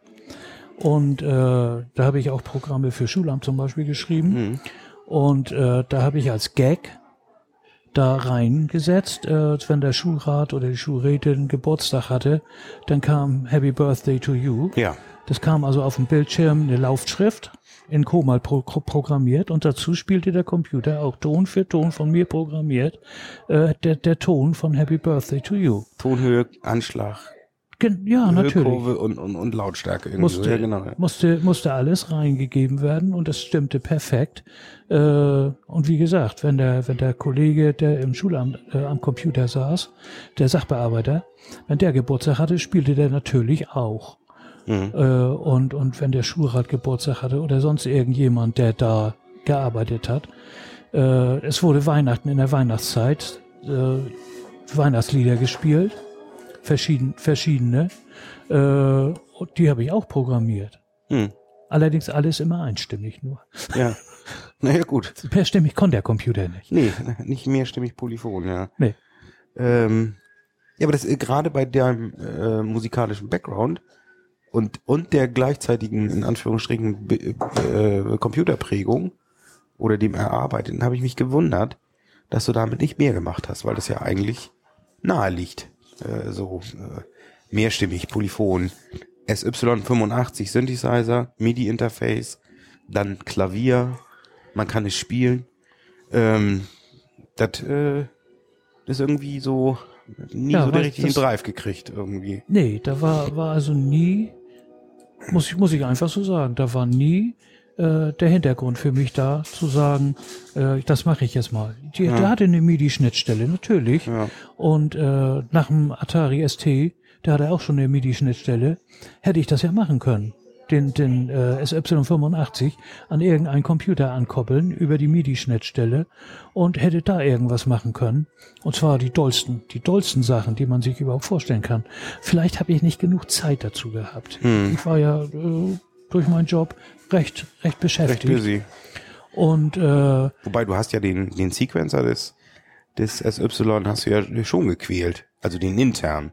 Und äh, da habe ich auch Programme für Schulamt zum Beispiel geschrieben. Mhm. Und äh, da habe ich als Gag da reingesetzt, äh, wenn der Schulrat oder die Schulrätin Geburtstag hatte, dann kam Happy Birthday to You. ja Das kam also auf dem Bildschirm eine Laufschrift in Komal pro programmiert und dazu spielte der Computer auch Ton für Ton von mir programmiert, äh, der, der Ton von Happy Birthday to You. Tonhöhe, Anschlag, ja, natürlich. Höhekurve und, und, und Lautstärke irgendwie so. Musste, Ja, genau. Ja. musste, musste alles reingegeben werden und es stimmte perfekt. Äh, und wie gesagt, wenn der, wenn der Kollege, der im Schulamt äh, am Computer saß, der Sachbearbeiter, wenn der Geburtstag hatte, spielte der natürlich auch. Mhm. Äh, und, und wenn der Schulrat Geburtstag hatte oder sonst irgendjemand, der da gearbeitet hat. Äh, es wurde Weihnachten in der Weihnachtszeit, Weihnachtslieder gespielt, verschieden, verschiedene. Äh, die habe ich auch programmiert. Hm. Allerdings alles immer einstimmig nur. Ja. Naja, gut. Mehrstimmig konnte der Computer nicht. Nee, nicht mehrstimmig polyphon, ja. Nee. Ähm, ja, aber das äh, gerade bei deinem äh, musikalischen Background und und der gleichzeitigen in Anführungsstrichen äh, Computerprägung oder dem Erarbeiten habe ich mich gewundert, dass du damit nicht mehr gemacht hast, weil das ja eigentlich nahe liegt. Äh, so äh, mehrstimmig, polyphon, SY85 Synthesizer, MIDI Interface, dann Klavier, man kann es spielen. Ähm, das äh, ist irgendwie so nie Ja, so den richtigen Drive gekriegt irgendwie. Nee, da war, war also nie, muss ich, muss ich einfach so sagen, da war nie äh, der Hintergrund für mich da, zu sagen, äh, das mache ich jetzt mal. Die, Der hatte eine MIDI-Schnittstelle, natürlich. Ja. Und äh, nach dem Atari ST der hatte auch schon eine MIDI-Schnittstelle, hätte ich das ja machen können. Den, den äh, SY85 an irgendeinen Computer ankoppeln über die MIDI-Schnittstelle und hätte da irgendwas machen können. Und zwar die dollsten, die dollsten Sachen, die man sich überhaupt vorstellen kann. Vielleicht habe ich nicht genug Zeit dazu gehabt. Hm. Ich war ja äh, durch meinen Job recht, recht Recht beschäftigt. busy. Und äh, Wobei du hast ja den, den Sequencer des, des SY hast du ja schon gequält. Also den intern.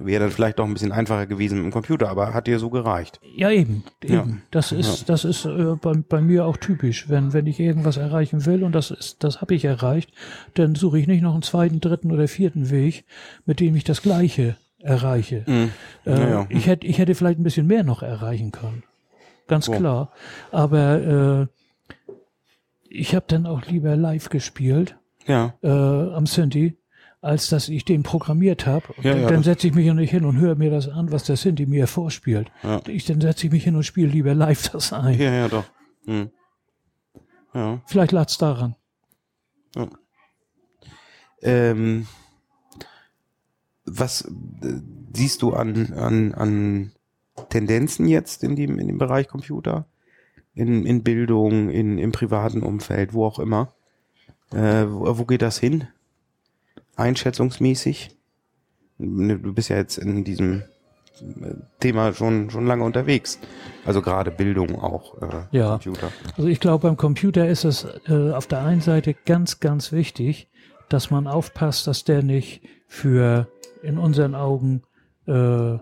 Wäre dann vielleicht doch ein bisschen einfacher gewesen im Computer, aber hat dir so gereicht. Ja, eben. eben. Ja. Das ist, das ist äh, bei, bei mir auch typisch. Wenn, wenn ich irgendwas erreichen will und das ist, das habe ich erreicht, dann suche ich nicht noch einen zweiten, dritten oder vierten Weg, mit dem ich das Gleiche erreiche. Mhm. Äh, Ja, ja. Ich hätte, ich hätte vielleicht ein bisschen mehr noch erreichen können. Ganz So. klar. Aber äh, ich habe dann auch lieber live gespielt Ja. äh, am Synthi, als dass ich den programmiert habe. Ja, ja, dann setze ich mich ja nicht hin und höre mir das an, was der Synthi mir vorspielt. Ja. Ich, dann setze ich mich hin und spiele lieber live das ein. Ja, ja, doch. Mhm. Ja. Vielleicht lag's daran. Ähm, was äh, siehst du an, an, an Tendenzen jetzt in dem, in dem Bereich Computer? In, in Bildung, in, im privaten Umfeld, wo auch immer. Äh, wo, wo geht das hin? Einschätzungsmäßig? Du bist ja jetzt in diesem äh, Thema schon, schon lange unterwegs. Also gerade Bildung auch, äh, Ja. Computer. Also ich glaube, beim Computer ist es äh, auf der einen Seite ganz, ganz wichtig, dass man aufpasst, dass der nicht für in unseren Augen, äh,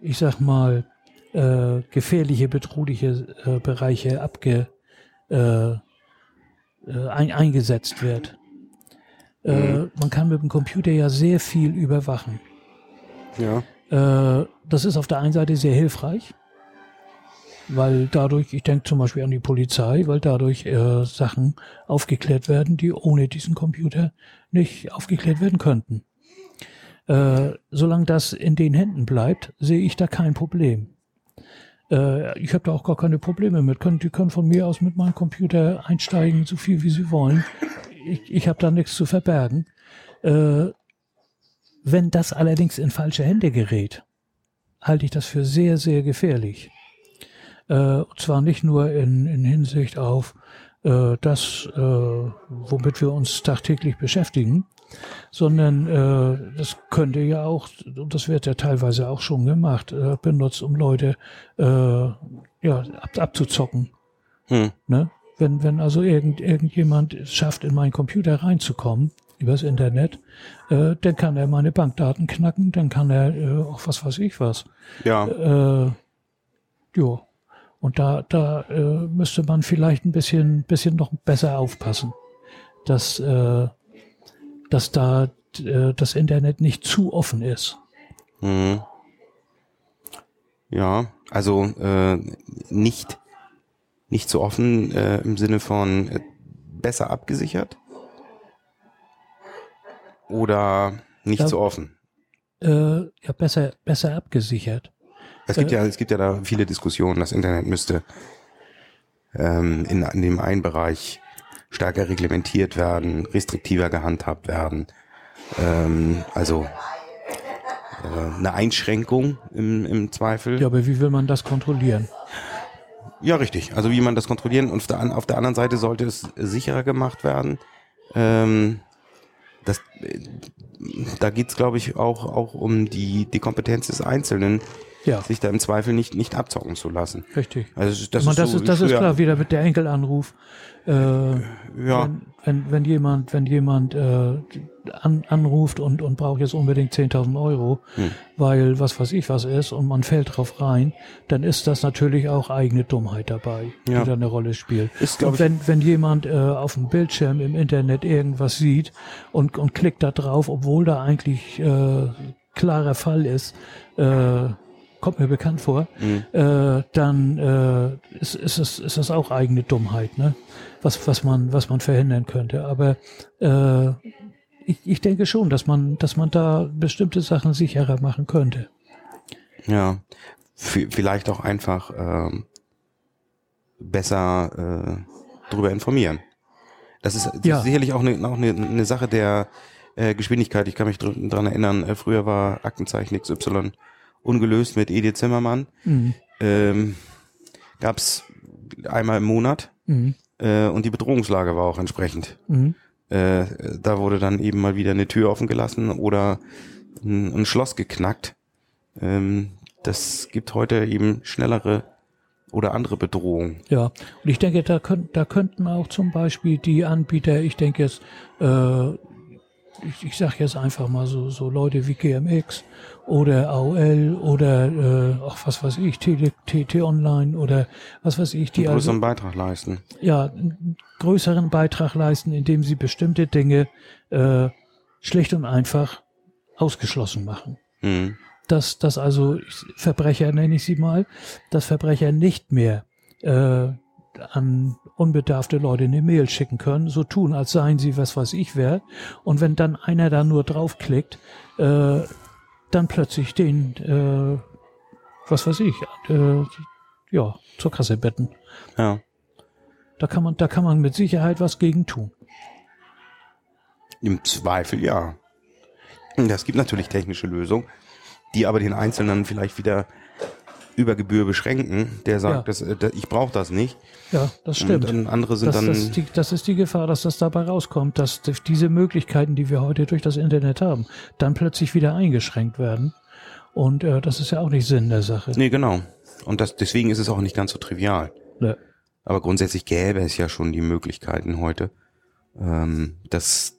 ich sag mal, äh, gefährliche, bedrohliche äh, Bereiche abge, äh, äh, ein, eingesetzt wird. Äh, man kann mit dem Computer ja sehr viel überwachen. Ja. Äh, das ist auf der einen Seite sehr hilfreich, weil dadurch, ich denke zum Beispiel an die Polizei, weil dadurch Sachen aufgeklärt werden, die ohne diesen Computer nicht aufgeklärt werden könnten. Äh, solange das in den Händen bleibt, sehe ich da kein Problem. Äh, ich habe da auch gar keine Probleme mit. Können, die können von mir aus mit meinem Computer einsteigen, so viel wie sie wollen. Ich, ich habe da nichts zu verbergen. Äh, wenn das allerdings in falsche Hände gerät, halte ich das für sehr, sehr gefährlich. Äh, und zwar nicht nur in, in Hinsicht auf äh, das, äh, womit wir uns tagtäglich beschäftigen, sondern äh, das könnte ja auch, und das wird ja teilweise auch schon gemacht, äh, benutzt, um Leute äh, ja, ab, abzuzocken. Hm. Ne? Wenn, wenn also irgend, irgendjemand es schafft, in meinen Computer reinzukommen, übers Internet, äh, dann kann er meine Bankdaten knacken, dann kann er äh, auch was weiß ich was. Ja. Äh, ja. Und da, da äh, müsste man vielleicht ein bisschen, bisschen noch besser aufpassen, dass, äh, dass da äh, das Internet nicht zu offen ist. Mhm. Ja, also äh, nicht nicht so offen äh, im Sinne von äh, besser abgesichert oder nicht Ja. so offen. Äh, ja, besser, besser abgesichert. Es gibt Äh. ja es gibt ja da viele Diskussionen. Das Internet müsste ähm, in, in dem einen Bereich stärker reglementiert werden, restriktiver gehandhabt werden. Ähm, also äh, eine Einschränkung im, im Zweifel. Ja, aber wie will man das kontrollieren? Ja, richtig. Also wie man das kontrollieren und auf der, auf der anderen Seite sollte es sicherer gemacht werden. Ähm, das, äh, da geht's, glaube ich, auch, auch um die, die Kompetenz des Einzelnen, Ja, sich da im Zweifel nicht, nicht abzocken zu lassen. richtig. Also das, Man, ist, das so ist, das ist klar, wieder mit der Enkelanruf. Äh, Ja, wenn, wenn, wenn jemand, wenn jemand äh, an, anruft und, und braucht jetzt unbedingt 10.000 Euro, Hm. weil was weiß ich was ist und man fällt drauf rein, dann ist das natürlich auch eigene Dummheit dabei, Ja. die da eine Rolle spielt. Ist, und wenn, wenn jemand äh, auf dem Bildschirm im Internet irgendwas sieht und, und klickt da drauf, obwohl da eigentlich äh, klarer Fall ist, äh, kommt mir bekannt vor, Mhm. äh, dann äh, ist, ist, es, ist das auch eigene Dummheit, ne? Was, was man, was man verhindern könnte. Aber äh, ich, ich denke schon, dass man, dass man da bestimmte Sachen sicherer machen könnte. ja. V vielleicht auch einfach ähm, besser äh, darüber informieren. Das ist, das Ja. ist sicherlich auch eine, auch eine, eine Sache der, Äh, Geschwindigkeit, ich kann mich dr dran erinnern, äh, früher war Aktenzeichen XY ungelöst mit Edith Zimmermann. Mhm. Ähm, gab's einmal im Monat Mhm. äh, und die Bedrohungslage war auch entsprechend. Mhm. Äh, da wurde dann eben mal wieder eine Tür offen gelassen oder ein, ein Schloss geknackt. Ähm, das gibt heute eben schnellere oder andere Bedrohungen. Ja, und ich denke, da, könnt, da könnten auch zum Beispiel die Anbieter, ich denke jetzt, äh, ich, ich sage jetzt einfach mal so, so Leute wie GMX oder AOL oder äh, auch was weiß ich, TT, Online oder was weiß ich, die einen also größeren Beitrag leisten. ja, einen größeren Beitrag leisten, indem sie bestimmte Dinge äh, schlicht und einfach ausgeschlossen machen. Mhm. Dass, dass also Verbrecher, nenne ich sie mal, dass Verbrecher nicht mehr äh, an unbedarfte Leute eine Mail schicken können, so tun, als seien sie was weiß ich wer. Und wenn dann einer da nur draufklickt, äh, dann plötzlich den, äh, was weiß ich, äh, ja, zur Kasse betten. Ja. Da kann man, da kann man mit Sicherheit was gegen tun. Im Zweifel ja. Das gibt natürlich technische Lösungen, die aber den Einzelnen vielleicht wieder über Gebühr beschränken, der sagt, Ja. das, äh, ich brauche das nicht. Ja, das stimmt. Und andere sind Das, dann das, ist die, das ist die Gefahr, dass das dabei rauskommt, dass diese Möglichkeiten, die wir heute durch das Internet haben, dann plötzlich wieder eingeschränkt werden. Und äh, das ist ja auch nicht Sinn der Sache. Nee, genau. Und das, deswegen ist es auch nicht ganz so trivial. Ne. Aber grundsätzlich gäbe es ja schon die Möglichkeiten heute, ähm, das,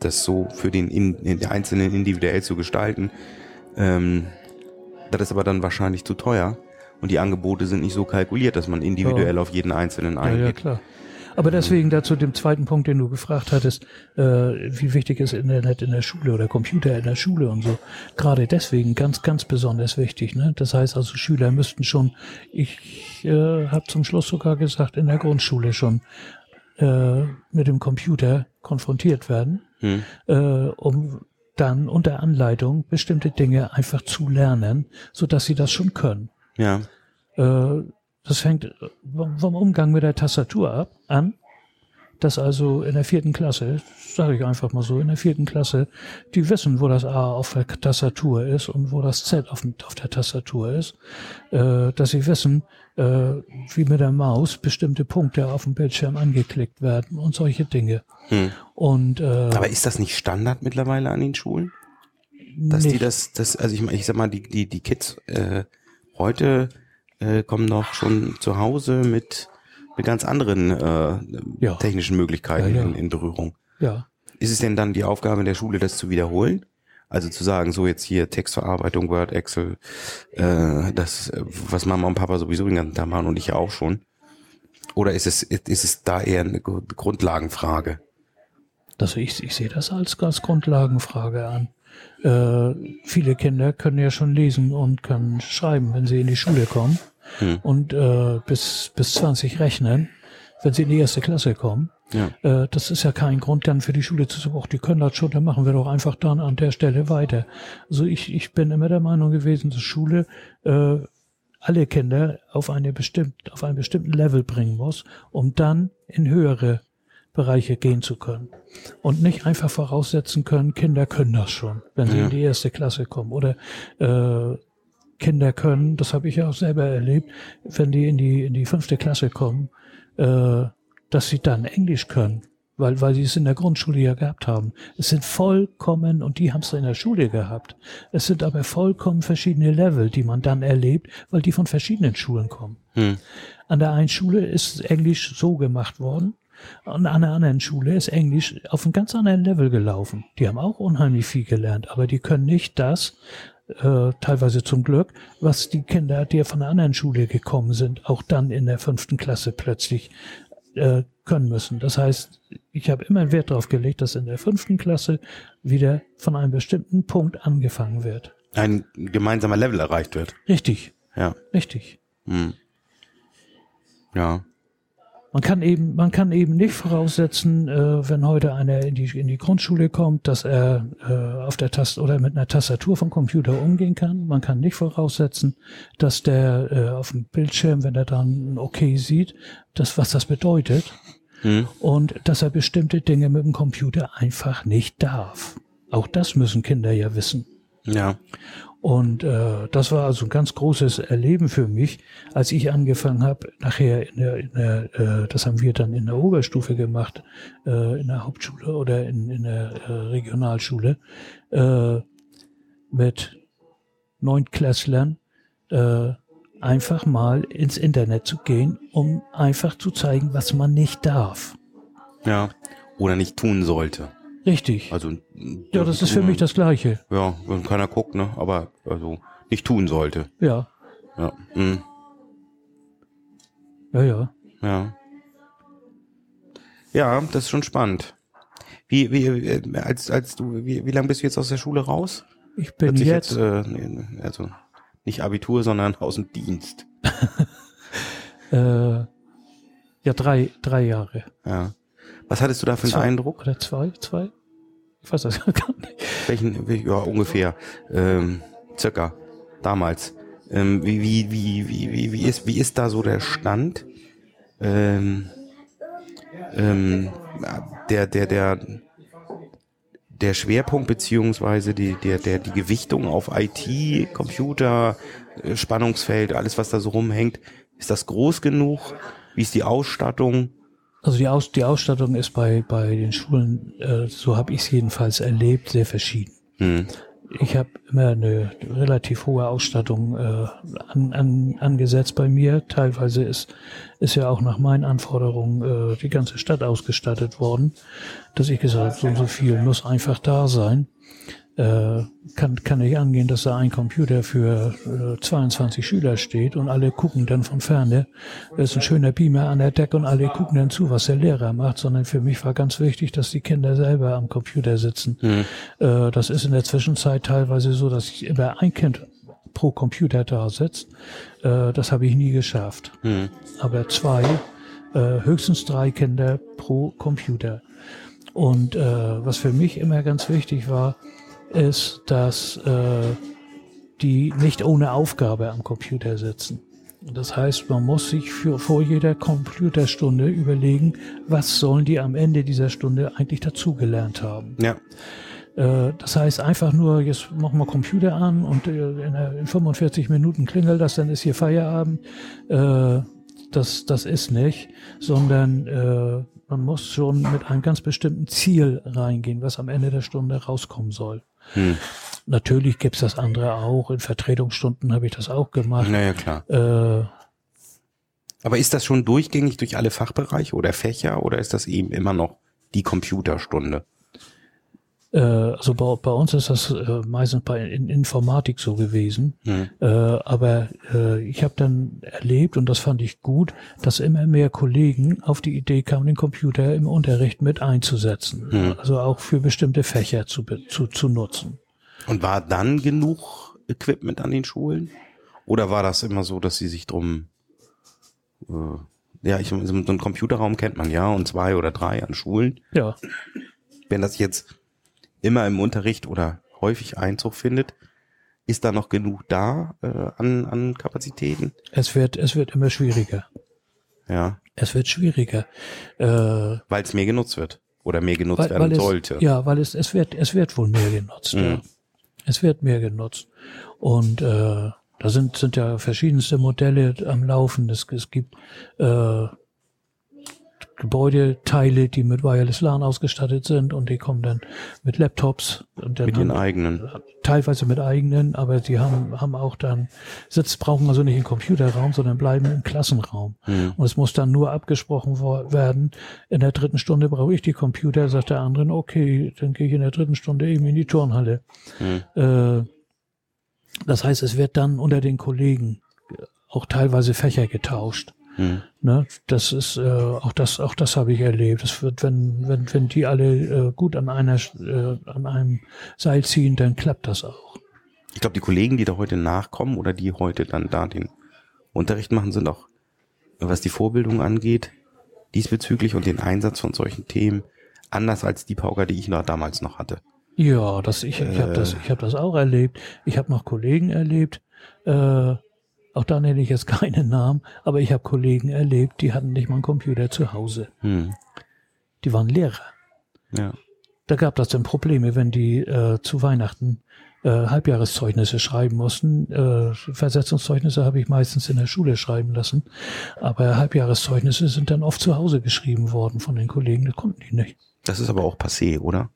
das so für den, in, den Einzelnen individuell zu gestalten. Ähm, das ist aber dann wahrscheinlich zu teuer. Und die Angebote sind nicht so kalkuliert, dass man individuell auf jeden Einzelnen Ja, ja, eingeht. klar. Aber deswegen dazu dem zweiten Punkt, den du gefragt hattest, äh, wie wichtig ist Internet in der Schule oder Computer in der Schule und so. Gerade deswegen ganz, ganz besonders wichtig. Ne? Das heißt also, Schüler müssten schon, ich äh, habe zum Schluss sogar gesagt, in der Grundschule schon äh, mit dem Computer konfrontiert werden, Hm. äh, um dann unter Anleitung bestimmte Dinge einfach zu lernen, so dass sie das schon können. Ja. Äh, das fängt vom vom Umgang mit der Tastatur ab, an, dass also in der vierten Klasse, sage ich einfach mal so, in der vierten Klasse, die wissen, wo das A auf der Tastatur ist und wo das Z auf, auf der Tastatur ist, äh, dass sie wissen, äh, wie mit der Maus bestimmte Punkte auf dem Bildschirm angeklickt werden und solche Dinge. Hm. Und äh, Aber ist das nicht Standard mittlerweile an den Schulen? Dass nicht, die das, das, also ich, ich sag mal, die, die, die Kids äh, heute äh, kommen noch schon zu Hause mit, mit ganz anderen äh, Ja. technischen Möglichkeiten Ja, ja. In, in Berührung. ja, Ist es denn dann die Aufgabe der Schule, das zu wiederholen? Also zu sagen, so jetzt hier Textverarbeitung, Word, Excel, äh, das, äh, was Mama und Papa sowieso den ganzen Tag machen und ich ja auch schon. Oder ist es, ist es da eher eine Gru- Grundlagenfrage? Also ich, ich sehe das als, als Grundlagenfrage an. Äh, viele Kinder können ja schon lesen und können schreiben, wenn sie in die Schule kommen. Hm. Und äh, bis, bis 20 rechnen, wenn sie in die erste Klasse kommen. Ja. Äh, das ist ja kein Grund dann für die Schule zu sagen, ach, die können das schon, dann machen wir doch einfach dann an der Stelle weiter. Also ich, ich bin immer der Meinung gewesen, dass Schule äh, alle Kinder auf eine bestimmt, auf einen bestimmten Level bringen muss, um dann in höhere Bereiche gehen zu können. Und nicht einfach voraussetzen können, Kinder können das schon, wenn sie Ja. in die erste Klasse kommen. Oder äh, Kinder können, das habe ich ja auch selber erlebt, wenn die in die, in die fünfte Klasse kommen, äh, dass sie dann Englisch können, weil, weil sie es in der Grundschule ja gehabt haben. Es sind vollkommen, und die haben es in der Schule gehabt, es sind aber vollkommen verschiedene Level, die man dann erlebt, weil die von verschiedenen Schulen kommen. Hm. An der einen Schule ist Englisch so gemacht worden, und an der anderen Schule ist Englisch auf einem ganz anderen Level gelaufen. Die haben auch unheimlich viel gelernt, aber die können nicht das, äh, teilweise zum Glück, was die Kinder, die von der anderen Schule gekommen sind, auch dann in der fünften Klasse plötzlich äh, können müssen. Das heißt, ich habe immer Wert darauf gelegt, dass in der fünften Klasse wieder von einem bestimmten Punkt angefangen wird. Ein gemeinsamer Level erreicht wird. Richtig, Ja. richtig. Hm. Ja. Man kann eben, man kann eben nicht voraussetzen, äh, wenn heute einer in die, in die Grundschule kommt, dass er äh, auf der Taste oder mit einer Tastatur vom Computer umgehen kann. Man kann nicht voraussetzen, dass der äh, auf dem Bildschirm, wenn er dann ein Okay sieht, das, was das bedeutet. Hm. Und dass er bestimmte Dinge mit dem Computer einfach nicht darf. Auch das müssen Kinder ja wissen. Ja. Und äh, das war also ein ganz großes Erleben für mich, als ich angefangen habe, nachher in der, in der äh, das haben wir dann in der Oberstufe gemacht, äh, in der Hauptschule oder in, in der äh, Regionalschule, äh, mit Neuntklässlern äh, einfach mal ins Internet zu gehen, um einfach zu zeigen, was man nicht darf. Ja. Oder nicht tun sollte. Richtig. Also ja, das ist für mich das Gleiche. Ja, wenn keiner guckt, ne? Aber also nicht tun sollte. Ja. Ja. Mhm. Ja, ja. Ja. Ja, das ist schon spannend. Wie, wie, äh, als, als du, wie, wie lange bist du jetzt aus der Schule raus? Ich bin sich jetzt, äh, also nicht Abitur, sondern aus dem Dienst. äh, ja drei, drei Jahre. Ja. Was hattest du da für einen Zwei. Eindruck? Oder zwei, zwei? Ich weiß das gar nicht. Welchen, wel- ja, ungefähr, ähm, circa, damals. Ähm, wie, wie, wie, wie, wie, wie ist, wie ist da so der Stand? Ähm, ähm, der, der, der, der Schwerpunkt beziehungsweise die, der, der, die Gewichtung auf IT, Computer, äh, Spannungsfeld, alles was da so rumhängt, ist das groß genug? Wie ist die Ausstattung? Also die, Aus, die Ausstattung ist bei, bei den Schulen, äh, so habe ich es jedenfalls erlebt, sehr verschieden. Hm. Ich habe immer eine relativ hohe Ausstattung äh, an, an, angesetzt bei mir. Teilweise ist, ist ja auch nach meinen Anforderungen äh, die ganze Stadt ausgestattet worden, dass ich gesagt habe, so und so viel muss einfach da sein. Äh, kann, kann nicht angehen, dass da ein Computer für äh, 22 Schüler steht und alle gucken dann von ferne. Da ist ein schöner Beamer an der Decke und alle gucken dann zu, was der Lehrer macht, sondern für mich war ganz wichtig, dass die Kinder selber am Computer sitzen. Äh, das ist in der Zwischenzeit teilweise so, dass ich immer ein Kind pro Computer da sitzt. Äh, das habe ich nie geschafft. Aber zwei, äh, höchstens drei Kinder pro Computer. Und äh, was für mich immer ganz wichtig war, ist, dass äh, die nicht ohne Aufgabe am Computer sitzen. Das heißt, man muss sich für, vor jeder Computerstunde überlegen, was sollen die am Ende dieser Stunde eigentlich dazugelernt haben. Ja. Äh, das heißt einfach nur, jetzt machen wir Computer an und äh, in, der- in 45 Minuten klingelt das, dann ist hier Feierabend. Äh, das, das ist nicht, sondern äh, man muss schon mit einem ganz bestimmten Ziel reingehen, was am Ende der Stunde rauskommen soll. Hm. Natürlich gibt's das andere auch. In Vertretungsstunden habe ich das auch gemacht. Naja, klar. Äh, Aber ist das schon durchgängig durch alle Fachbereiche oder Fächer oder ist das eben immer noch die Computerstunde? Äh, also bei, bei uns ist das äh, meistens bei in Informatik so gewesen. Hm. Äh, aber äh, ich habe dann erlebt, und das fand ich gut, dass immer mehr Kollegen auf die Idee kamen, den Computer im Unterricht mit einzusetzen. Also auch für bestimmte Fächer zu, zu, zu nutzen. Und war dann genug Equipment an den Schulen? Oder war das immer so, dass sie sich drum, äh, ja, ich, so einen Computerraum kennt man ja und zwei oder drei an Schulen. Ja, Wenn das jetzt immer im Unterricht oder häufig Einzug findet, ist da noch genug da äh, an, an Kapazitäten? es wird, es wird immer schwieriger. Ja, Es wird schwieriger. Äh, weil es mehr genutzt wird oder mehr genutzt weil, werden weil es, sollte. Ja, weil es, es wird, es wird wohl mehr genutzt. Ja. Es wird mehr genutzt. Und äh, da sind, sind ja verschiedenste Modelle am Laufen. Es, es gibt äh, Gebäudeteile, die mit Wireless LAN ausgestattet sind und die kommen dann mit Laptops und dann Mit ihren eigenen. teilweise mit eigenen, aber die haben, haben auch dann Sitz, brauchen also nicht einen Computerraum, sondern bleiben im Klassenraum. Und es muss dann nur abgesprochen werden. In der dritten Stunde brauche ich die Computer, sagt der andere, okay, dann gehe ich in der dritten Stunde eben in die Turnhalle. Äh, das heißt, es wird dann unter den Kollegen auch teilweise Fächer getauscht. Hm. Ne, das ist äh, auch das auch das habe ich erlebt. Es wird wenn wenn wenn die alle äh, gut an einer äh, an einem Seil ziehen, dann klappt das auch. Ich glaube, die Kollegen, die da heute nachkommen oder die heute dann da den Unterricht machen, sind auch, was die Vorbildung angeht, diesbezüglich und den Einsatz von solchen Themen, anders als die Pauker, die ich noch damals noch hatte. Ja, das ich ich habe das ich habe das auch erlebt. Ich habe noch Kollegen erlebt. Äh, auch da nenne ich jetzt keine Namen, aber ich habe Kollegen erlebt, die hatten nicht mal einen Computer zu Hause. Hm. Die waren Lehrer. Ja. da gab das dann Probleme, wenn die äh, zu Weihnachten äh, Halbjahreszeugnisse schreiben mussten. Äh, Versetzungszeugnisse habe ich meistens in der Schule schreiben lassen, aber Halbjahreszeugnisse sind dann oft zu Hause geschrieben worden von den Kollegen, das konnten die nicht. Das ist aber auch passé, oder?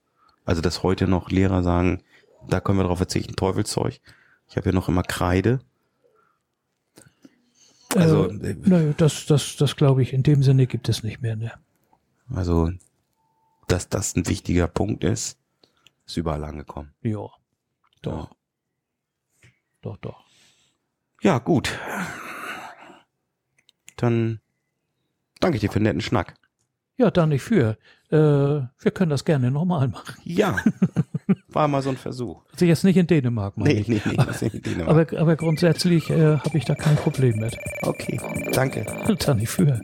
Also, dass heute noch Lehrer sagen, da können wir drauf verzichten, Teufelszeug. Ich habe ja noch immer Kreide. Also, äh, nö, das, das, das glaube ich, in dem Sinne gibt es nicht mehr. Ne? Also, dass das ein wichtiger Punkt ist, ist überall angekommen. Ja, doch. Ja. Doch, doch. Ja, gut. Dann danke ich dir für den netten Schnack. Ja, da nicht für. Äh, wir können das gerne nochmal machen. Ja, war mal so ein Versuch. Also jetzt nicht in Dänemark, meine Nee, ich. nee, nee, ist nicht in Dänemark. Aber, aber grundsätzlich äh, habe ich da kein Problem mit. Okay, danke. Da nicht für.